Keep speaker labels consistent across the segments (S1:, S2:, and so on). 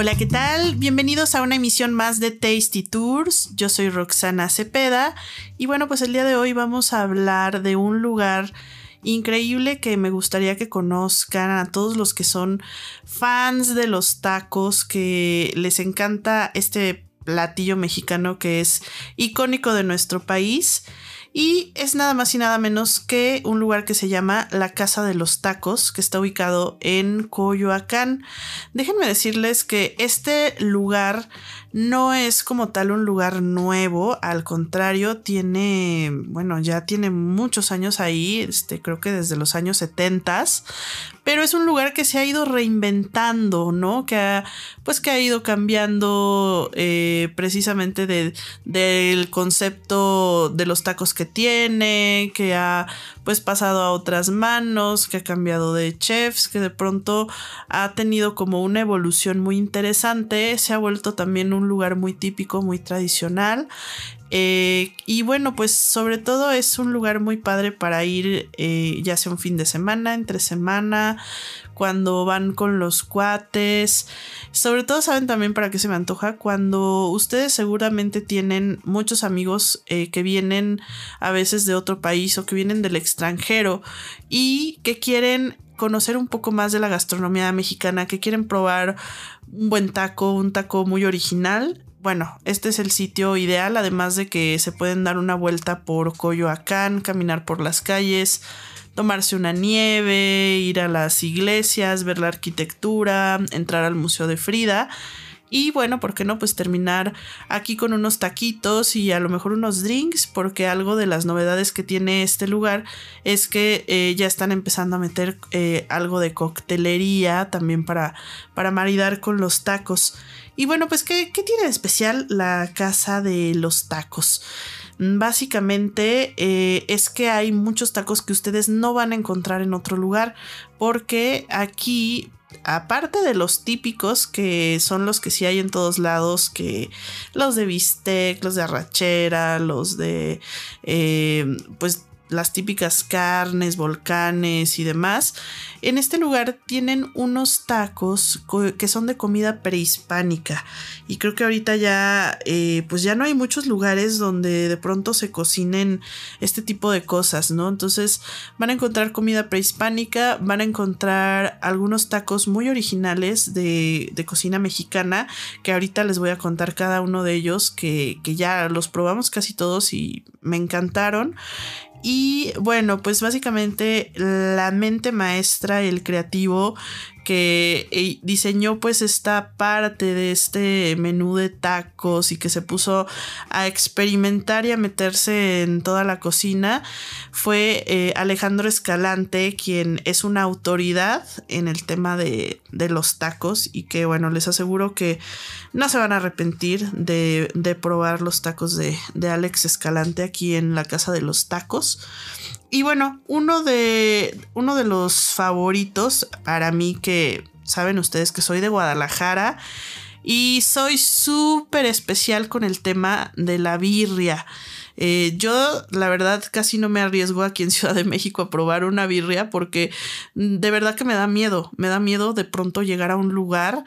S1: Hola, ¿qué tal? Bienvenidos a una emisión más de Tasty Tours. Yo soy Roxana Cepeda y bueno, pues el día de hoy vamos a hablar de un lugar increíble que me gustaría que conozcan a todos los que son fans de los tacos, que les encanta este platillo mexicano que es icónico de nuestro país. Y es nada más y nada menos que un lugar que se llama la Casa de los Tacos, que está ubicado en Coyoacán. Déjenme decirles que este lugar no es como tal un lugar nuevo, al contrario, tiene, bueno, ya tiene muchos años ahí, este, creo que desde los años 70, pero es un lugar que se ha ido reinventando, ¿no? Que ha, pues que ha ido cambiando eh, precisamente del concepto de los tacos que tiene, que ha pues pasado a otras manos, que ha cambiado de chefs, que de pronto ha tenido como una evolución muy interesante, se ha vuelto también un lugar muy típico, muy tradicional. Eh, y bueno, pues sobre todo es un lugar muy padre para ir eh, ya sea un fin de semana, entre semana, cuando van con los cuates. Sobre todo saben también para qué se me antoja cuando ustedes seguramente tienen muchos amigos eh, que vienen a veces de otro país o que vienen del extranjero y que quieren conocer un poco más de la gastronomía mexicana, que quieren probar un buen taco, un taco muy original bueno, este es el sitio ideal, además de que se pueden dar una vuelta por Coyoacán, caminar por las calles, tomarse una nieve, ir a las iglesias, ver la arquitectura, entrar al Museo de Frida. Y bueno, ¿por qué no? Pues terminar aquí con unos taquitos y a lo mejor unos drinks, porque algo de las novedades que tiene este lugar es que eh, ya están empezando a meter eh, algo de coctelería también para, para maridar con los tacos. Y bueno, pues, ¿qué, tiene de especial la casa de los tacos? Básicamente eh, es que hay muchos tacos que ustedes no van a encontrar en otro lugar porque aquí aparte de los típicos que son los que sí hay en todos lados, que los de bistec, los de arrachera, los de eh, pues las típicas carnes, volcanes y demás. En este lugar tienen unos tacos que son de comida prehispánica y creo que ahorita ya eh, pues ya no hay muchos lugares donde de pronto se cocinen este tipo de cosas, ¿no? Entonces van a encontrar comida prehispánica, van a encontrar algunos tacos muy originales de, cocina mexicana que ahorita les voy a contar cada uno de ellos que, que ya los probamos casi todos y me encantaron. Y bueno, pues básicamente la mente maestra, el creativo que diseñó pues esta parte de este menú de tacos y que se puso a experimentar y a meterse en toda la cocina fue eh, Alejandro Escalante, quien es una autoridad en el tema de, los tacos y que bueno, les aseguro que no se van a arrepentir de, probar los tacos de, de Alex Escalante aquí en la Casa de los Tacos. Y bueno, uno de, uno de los favoritos para mí que saben ustedes que soy de Guadalajara y soy súper especial con el tema de la birria. Eh, yo, la verdad, casi no me arriesgo aquí en Ciudad de México a probar una birria porque de verdad que me da miedo. Me da miedo de pronto llegar a un lugar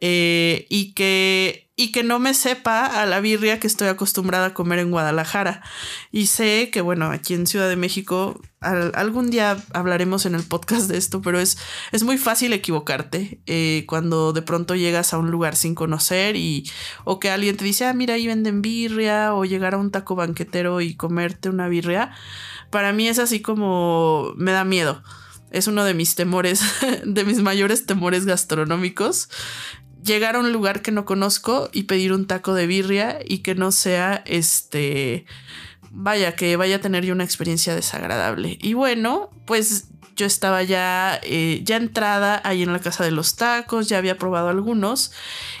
S1: eh, y que y que no me sepa a la birria que estoy acostumbrada a comer en Guadalajara. Y sé que, bueno, aquí en Ciudad de México, algún día hablaremos en el podcast de esto, pero es, es muy fácil equivocarte eh, cuando de pronto llegas a un lugar sin conocer y o que alguien te dice, ah, mira, ahí venden birria, o llegar a un taco banquetero y comerte una birria. Para mí es así como me da miedo es uno de mis temores, de mis mayores temores gastronómicos llegar a un lugar que no conozco y pedir un taco de birria y que no sea este vaya que vaya a tener yo una experiencia desagradable. Y bueno, pues yo estaba ya, eh, ya entrada ahí en la casa de los tacos, ya había probado algunos.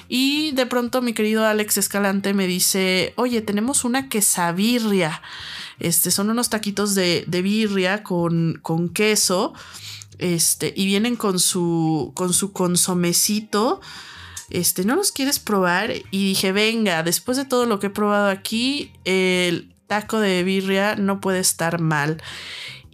S1: Y de pronto mi querido Alex Escalante me dice, oye, tenemos una quesabirria. Este, son unos taquitos de, de birria con, con queso. Este, y vienen con su, con su consomecito. Este, ¿no los quieres probar? Y dije, venga, después de todo lo que he probado aquí, el taco de birria no puede estar mal.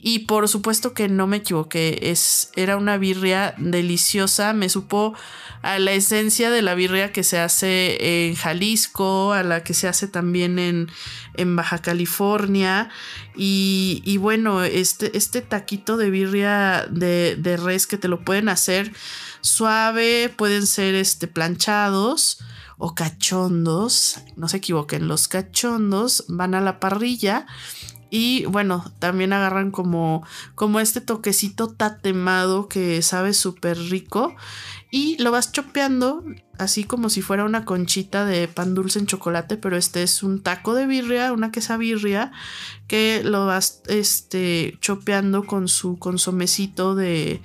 S1: Y por supuesto que no me equivoqué, es, era una birria deliciosa, me supo a la esencia de la birria que se hace en Jalisco, a la que se hace también en, en Baja California. Y, y, bueno, este, este taquito de birria de, de, res que te lo pueden hacer suave, pueden ser este, planchados o cachondos, no se equivoquen, los cachondos van a la parrilla y bueno, también agarran como, como este toquecito tatemado que sabe súper rico. Y lo vas chopeando así como si fuera una conchita de pan dulce en chocolate, pero este es un taco de birria, una quesabirria, que lo vas este, chopeando con su consomecito de,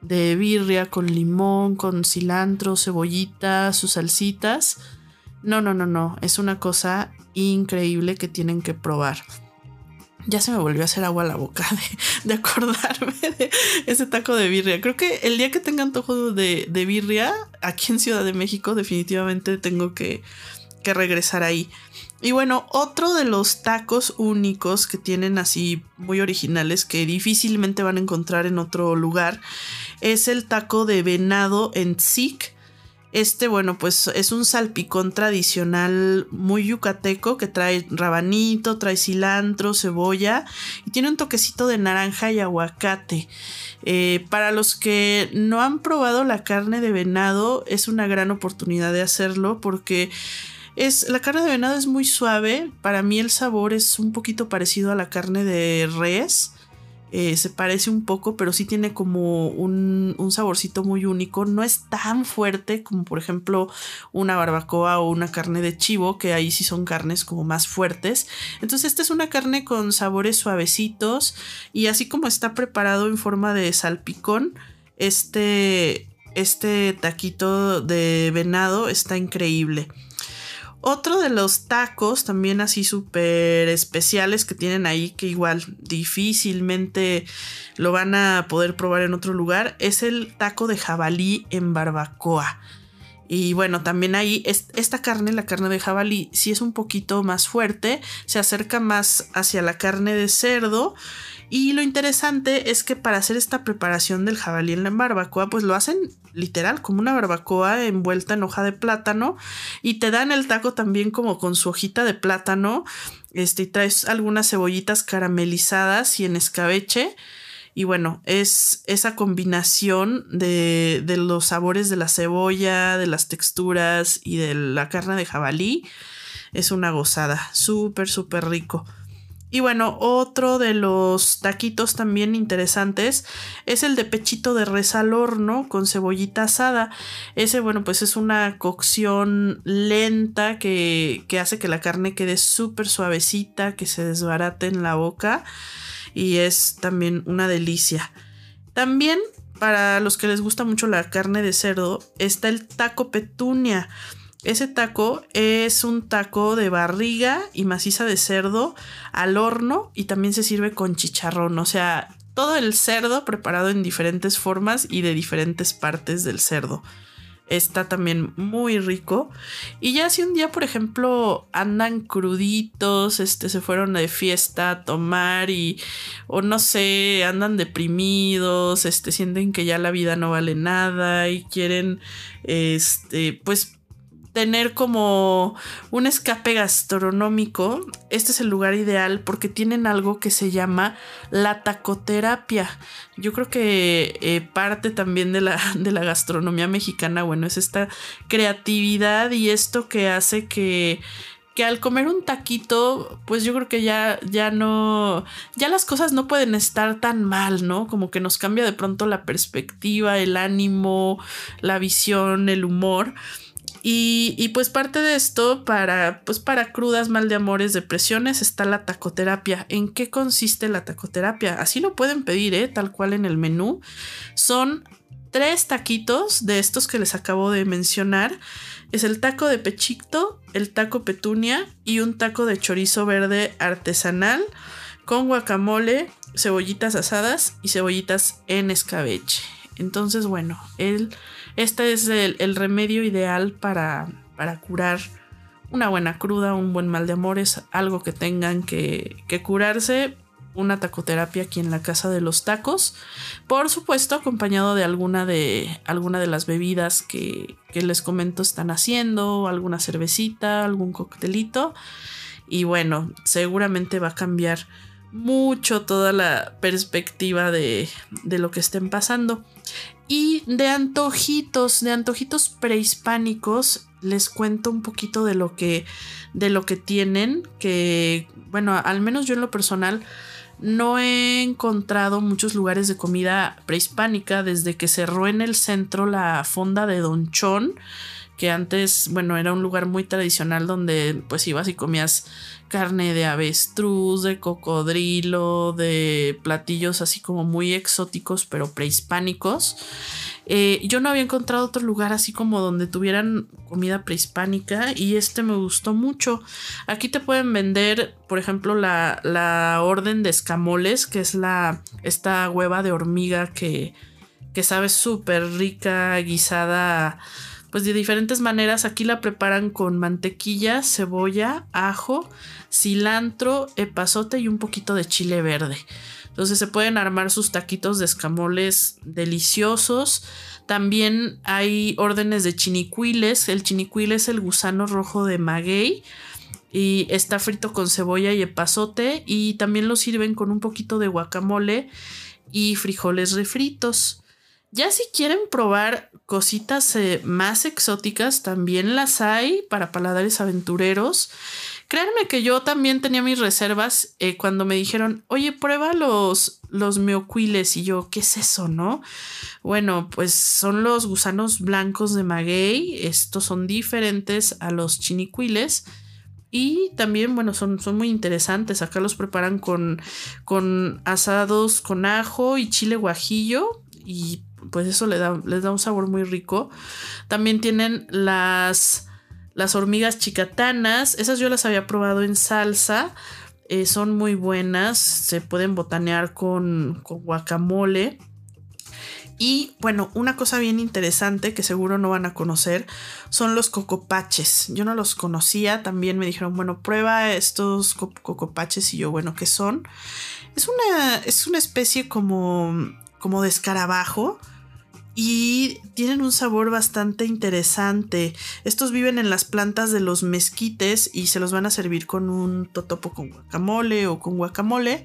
S1: de birria, con limón, con cilantro, cebollita, sus salsitas. No, no, no, no, es una cosa increíble que tienen que probar ya se me volvió a hacer agua a la boca de, acordarme de ese taco de birria. Creo que el día que tenga antojo de, de birria, aquí en Ciudad de México, definitivamente tengo que, que regresar ahí. Y bueno, otro de los tacos únicos que tienen así muy originales que difícilmente van a encontrar en otro lugar es el taco de venado en tzik este, bueno, pues es un salpicón tradicional muy yucateco que trae rabanito, trae cilantro, cebolla y tiene un toquecito de naranja y aguacate. Eh, para los que no han probado la carne de venado, es una gran oportunidad de hacerlo porque es la carne de venado es muy suave. Para mí el sabor es un poquito parecido a la carne de res. Eh, se parece un poco, pero sí tiene como un, un, saborcito muy único. No es tan fuerte como por ejemplo una barbacoa o una carne de chivo, que ahí sí son carnes como más fuertes. Entonces esta es una carne con sabores suavecitos y así como está preparado en forma de salpicón, este, este taquito de venado está increíble. Otro de los tacos también así súper especiales que tienen ahí, que igual difícilmente lo van a poder probar en otro lugar, es el taco de jabalí en barbacoa. Y bueno, también ahí esta carne, la carne de jabalí, sí es un poquito más fuerte, se acerca más hacia la carne de cerdo y lo interesante es que para hacer esta preparación del jabalí en la barbacoa, pues lo hacen literal como una barbacoa envuelta en hoja de plátano y te dan el taco también como con su hojita de plátano. Este, y traes algunas cebollitas caramelizadas y en escabeche. Y bueno, es esa combinación de, de los sabores de la cebolla, de las texturas y de la carne de jabalí. Es una gozada, súper, súper rico. Y bueno, otro de los taquitos también interesantes es el de pechito de res al horno con cebollita asada. Ese, bueno, pues es una cocción lenta que, que hace que la carne quede súper suavecita, que se desbarate en la boca y es también una delicia. También para los que les gusta mucho la carne de cerdo está el taco petunia. Ese taco es un taco de barriga y maciza de cerdo al horno y también se sirve con chicharrón, o sea, todo el cerdo preparado en diferentes formas y de diferentes partes del cerdo. Está también muy rico. Y ya si un día, por ejemplo, andan cruditos, este, se fueron de fiesta a tomar y, o no sé, andan deprimidos, este, sienten que ya la vida no vale nada y quieren, este, pues tener como un escape gastronómico, este es el lugar ideal porque tienen algo que se llama la tacoterapia. Yo creo que eh, parte también de la, de la gastronomía mexicana, bueno, es esta creatividad y esto que hace que que al comer un taquito, pues yo creo que ya, ya no, ya las cosas no pueden estar tan mal, ¿no? Como que nos cambia de pronto la perspectiva, el ánimo, la visión, el humor. Y, pues parte de esto, para, pues para crudas, mal de amores, depresiones, está la tacoterapia. ¿En qué consiste la tacoterapia? Así lo pueden pedir, ¿eh? tal cual en el menú. Son tres taquitos de estos que les acabo de mencionar. Es el taco de pechito, el taco petunia y un taco de chorizo verde artesanal con guacamole, cebollitas asadas y cebollitas en escabeche. Entonces, bueno, el este es el, remedio ideal para, para, curar una buena cruda, un buen mal de amores, algo que tengan que, curarse. Una tacoterapia aquí en la casa de los tacos. Por supuesto, acompañado de alguna de, alguna de las bebidas que, que les comento están haciendo, alguna cervecita, algún coctelito. Y bueno, seguramente va a cambiar mucho toda la perspectiva de, de lo que estén pasando. Y de antojitos, de antojitos prehispánicos, les cuento un poquito de lo que, de lo que tienen, que, bueno, al menos yo en lo personal no he encontrado muchos lugares de comida prehispánica desde que cerró en el centro la fonda de Don Chon, que antes, bueno, era un lugar muy tradicional donde pues ibas y comías carne de avestruz, de cocodrilo, de platillos así como muy exóticos pero prehispánicos. Eh, yo no había encontrado otro lugar así como donde tuvieran comida prehispánica y este me gustó mucho. Aquí te pueden vender, por ejemplo, la, la orden de escamoles, que es la, esta hueva de hormiga que, que sabe súper rica, guisada pues de diferentes maneras. Aquí la preparan con mantequilla, cebolla, ajo, cilantro, epazote y un poquito de chile verde. Entonces se pueden armar sus taquitos de escamoles deliciosos. También hay órdenes de chinicuiles. El chinicuile es el gusano rojo de maguey. Y está frito con cebolla y epazote. Y también lo sirven con un poquito de guacamole y frijoles refritos. Ya si quieren probar cositas eh, más exóticas, también las hay para paladares aventureros. Créanme que yo también tenía mis reservas eh, cuando me dijeron, oye, prueba los, los meocuiles. Y yo, ¿qué es eso, no? Bueno, pues son los gusanos blancos de maguey. Estos son diferentes a los chinicuiles. Y también, bueno, son, son muy interesantes. Acá los preparan con, con asados con ajo y chile guajillo. Y pues eso le da, les da un sabor muy rico. También tienen las, las hormigas chicatanas, esas yo las había probado en salsa, eh, son muy buenas, se pueden botanear con, con guacamole. Y bueno, una cosa bien interesante que seguro no van a conocer son los cocopaches. Yo no los conocía, también me dijeron, bueno, prueba estos cocopaches y yo, bueno, ¿qué son? Es una, es una especie como, como de escarabajo y tienen un sabor bastante interesante. Estos viven en las plantas de los mezquites y se los van a servir con un totopo con guacamole o con guacamole.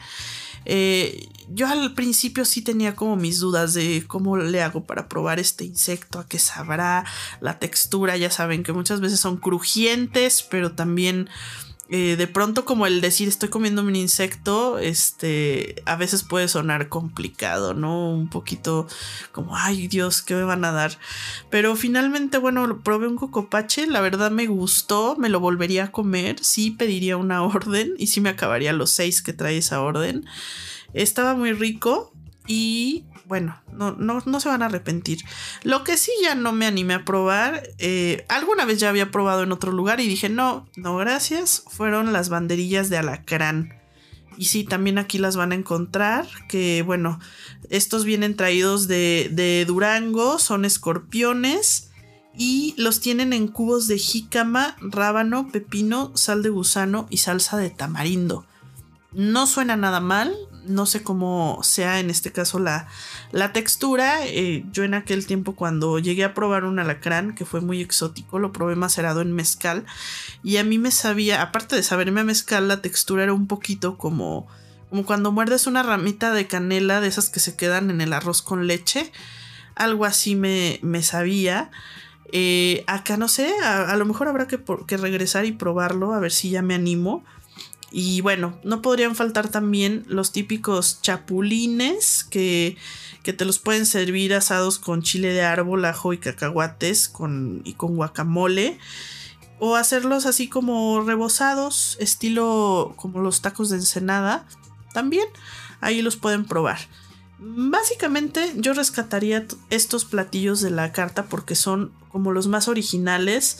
S1: Eh, yo al principio sí tenía como mis dudas de cómo le hago para probar este insecto, a qué sabrá, la textura, ya saben que muchas veces son crujientes, pero también eh, de pronto como el decir estoy comiendo un insecto, este, a veces puede sonar complicado, ¿no? Un poquito como, ay Dios, ¿qué me van a dar? Pero finalmente, bueno, probé un cocopache, la verdad me gustó, me lo volvería a comer, sí pediría una orden y sí me acabaría los seis que trae esa orden. Estaba muy rico y bueno, no, no, se van a arrepentir. Lo que sí ya no me animé a probar, eh, alguna vez ya había probado en otro lugar y dije, no, no, gracias, fueron las banderillas de alacrán. Y sí, también aquí las van a encontrar, que bueno, estos vienen traídos de, de Durango, son escorpiones y los tienen en cubos de jícama, rábano, pepino, sal de gusano y salsa de tamarindo. No suena nada mal, no sé cómo sea en este caso la, la textura. Eh, yo en aquel tiempo cuando llegué a probar un alacrán, que fue muy exótico, lo probé macerado en mezcal. Y a mí me sabía, aparte de saberme a mezcal, la textura era un poquito como, como cuando muerdes una ramita de canela de esas que se quedan en el arroz con leche. Algo así me, me sabía. Eh, acá no sé, a, lo mejor habrá que, que regresar y probarlo, a ver si ya me animo. Y bueno, no podrían faltar también los típicos chapulines que, que te los pueden servir asados con chile de árbol, ajo y cacahuates con, y con guacamole. O hacerlos así como rebozados, estilo como los tacos de ensenada. También ahí los pueden probar. Básicamente yo rescataría estos platillos de la carta porque son como los más originales.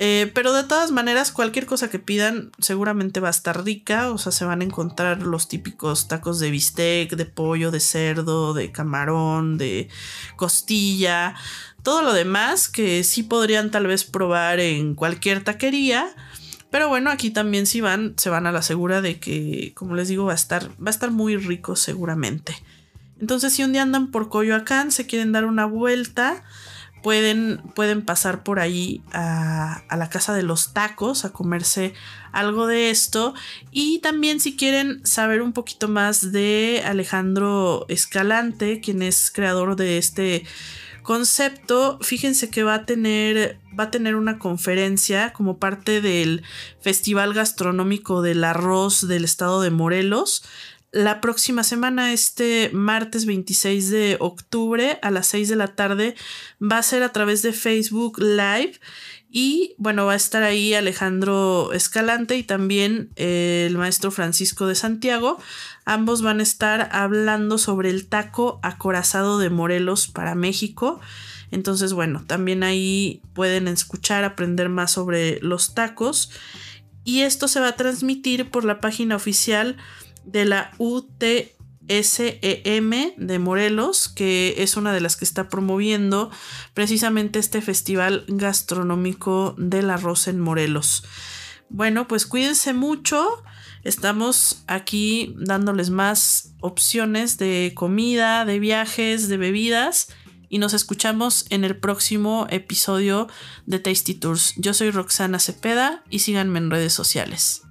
S1: Eh, pero de todas maneras, cualquier cosa que pidan seguramente va a estar rica. O sea, se van a encontrar los típicos tacos de bistec, de pollo, de cerdo, de camarón, de costilla. Todo lo demás que sí podrían tal vez probar en cualquier taquería. Pero bueno, aquí también si van, se van a la segura de que, como les digo, va a estar, va a estar muy rico seguramente. Entonces, si un día andan por Coyoacán, se quieren dar una vuelta, pueden, pueden pasar por ahí a, a, la casa de los tacos a comerse algo de esto. Y también si quieren saber un poquito más de Alejandro Escalante, quien es creador de este concepto, fíjense que va a tener va a tener una conferencia como parte del Festival Gastronómico del Arroz del Estado de Morelos la próxima semana, este martes 26 de octubre a las 6 de la tarde, va a ser a través de Facebook Live. Y bueno, va a estar ahí Alejandro Escalante y también el maestro Francisco de Santiago. Ambos van a estar hablando sobre el taco acorazado de Morelos para México. Entonces, bueno, también ahí pueden escuchar, aprender más sobre los tacos. Y esto se va a transmitir por la página oficial de la UTSEM de Morelos, que es una de las que está promoviendo precisamente este festival gastronómico del arroz en Morelos. Bueno, pues cuídense mucho. Estamos aquí dándoles más opciones de comida, de viajes, de bebidas. Y nos escuchamos en el próximo episodio de Tasty Tours. Yo soy Roxana Cepeda y síganme en redes sociales.